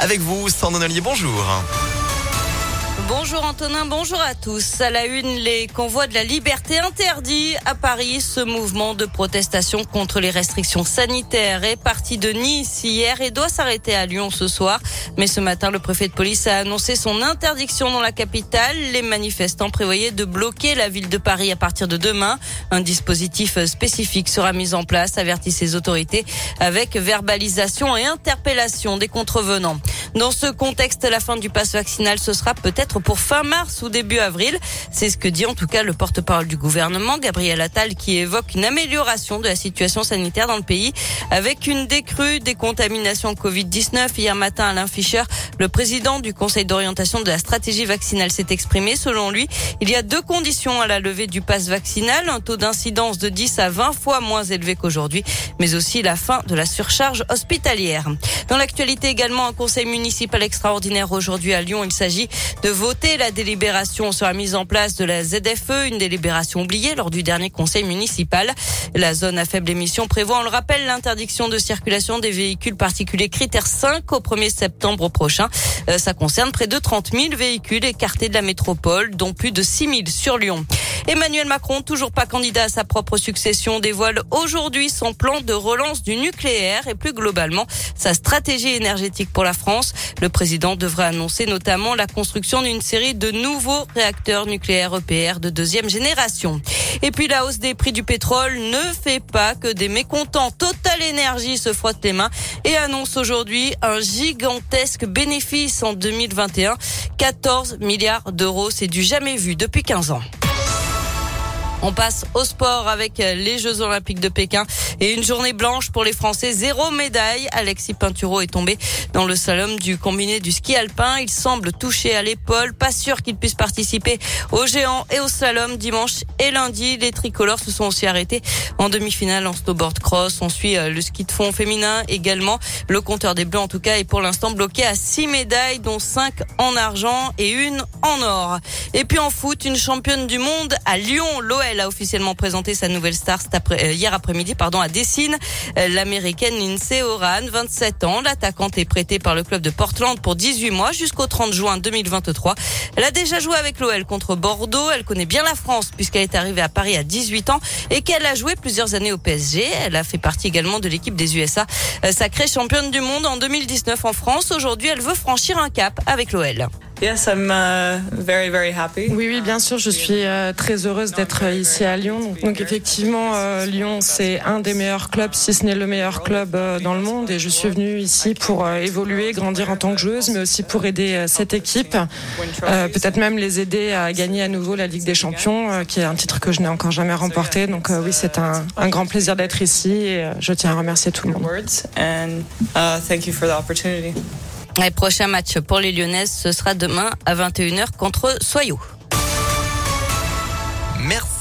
Avec vous, Sandrine bonjour. Bonjour Antonin, bonjour à tous. À la une, les convois de la liberté interdits à Paris. Ce mouvement de protestation contre les restrictions sanitaires est parti de Nice hier et doit s'arrêter à Lyon ce soir. Mais ce matin, le préfet de police a annoncé son interdiction dans la capitale. Les manifestants prévoyaient de bloquer la ville de Paris à partir de demain. Un dispositif spécifique sera mis en place, avertit ses autorités, avec verbalisation et interpellation des contrevenants. Dans ce contexte, la fin du pass vaccinal, ce sera peut-être pour fin mars ou début avril. C'est ce que dit en tout cas le porte-parole du gouvernement, Gabriel Attal, qui évoque une amélioration de la situation sanitaire dans le pays avec une décrue des contaminations Covid-19. Hier matin, Alain Fischer, le président du Conseil d'orientation de la stratégie vaccinale, s'est exprimé. Selon lui, il y a deux conditions à la levée du pass vaccinal, un taux d'incidence de 10 à 20 fois moins élevé qu'aujourd'hui, mais aussi la fin de la surcharge hospitalière. Dans l'actualité également, un conseil municipal extraordinaire aujourd'hui à Lyon. Il s'agit de voter la délibération sur la mise en place de la ZFE, une délibération oubliée lors du dernier conseil municipal. La zone à faible émission prévoit, on le rappelle, l'interdiction de circulation des véhicules particuliers critère 5 au 1er septembre prochain. Euh, ça concerne près de 30 000 véhicules écartés de la métropole, dont plus de 6 000 sur Lyon. Emmanuel Macron, toujours pas candidat à sa propre succession, dévoile aujourd'hui son plan de relance du nucléaire et plus globalement sa stratégie énergétique pour la France. Le président devrait annoncer notamment la construction d'une série de nouveaux réacteurs nucléaires EPR de deuxième génération. Et puis la hausse des prix du pétrole ne fait pas que des mécontents. Total Énergie se frotte les mains et annonce aujourd'hui un gigantesque bénéfice en 2021. 14 milliards d'euros, c'est du jamais vu depuis 15 ans. On passe au sport avec les Jeux Olympiques de Pékin et une journée blanche pour les Français. Zéro médaille. Alexis Pinturo est tombé dans le slalom du combiné du ski alpin. Il semble touché à l'épaule. Pas sûr qu'il puisse participer au géant et au slalom dimanche et lundi. Les tricolores se sont aussi arrêtés en demi-finale en snowboard cross. On suit euh, le ski de fond féminin également. Le compteur des Bleus en tout cas est pour l'instant bloqué à six médailles dont cinq en argent et une en or. Et puis en foot, une championne du monde à Lyon. Elle a officiellement présenté sa nouvelle star après, euh, hier après-midi pardon, Dessine. Euh, l'américaine Lindsay Oran, 27 ans. L'attaquante est prêtée par le club de Portland pour 18 mois jusqu'au 30 juin 2023. Elle a déjà joué avec l'OL contre Bordeaux. Elle connaît bien la France puisqu'elle est arrivée à Paris à 18 ans et qu'elle a joué plusieurs années au PSG. Elle a fait partie également de l'équipe des USA, euh, sacrée championne du monde en 2019 en France. Aujourd'hui, elle veut franchir un cap avec l'OL. Yes, I'm uh, very very happy. Oui, oui, bien sûr, je suis euh, très heureuse d'être ici à Lyon. Donc effectivement, euh, Lyon, c'est un des meilleurs clubs, si ce n'est le meilleur club euh, dans le monde. Et je suis venue ici pour évoluer, grandir en tant que joueuse, mais aussi pour aider cette équipe, peut-être même les aider à gagner à nouveau la Ligue des Champions, qui est un titre que je n'ai encore jamais remporté. Donc oui, c'est un, un, grand plaisir d'être ici et je tiens à remercier tout le monde. Le prochain match pour les Lyonnaises, ce sera demain à 21h contre Soyaux. Merci.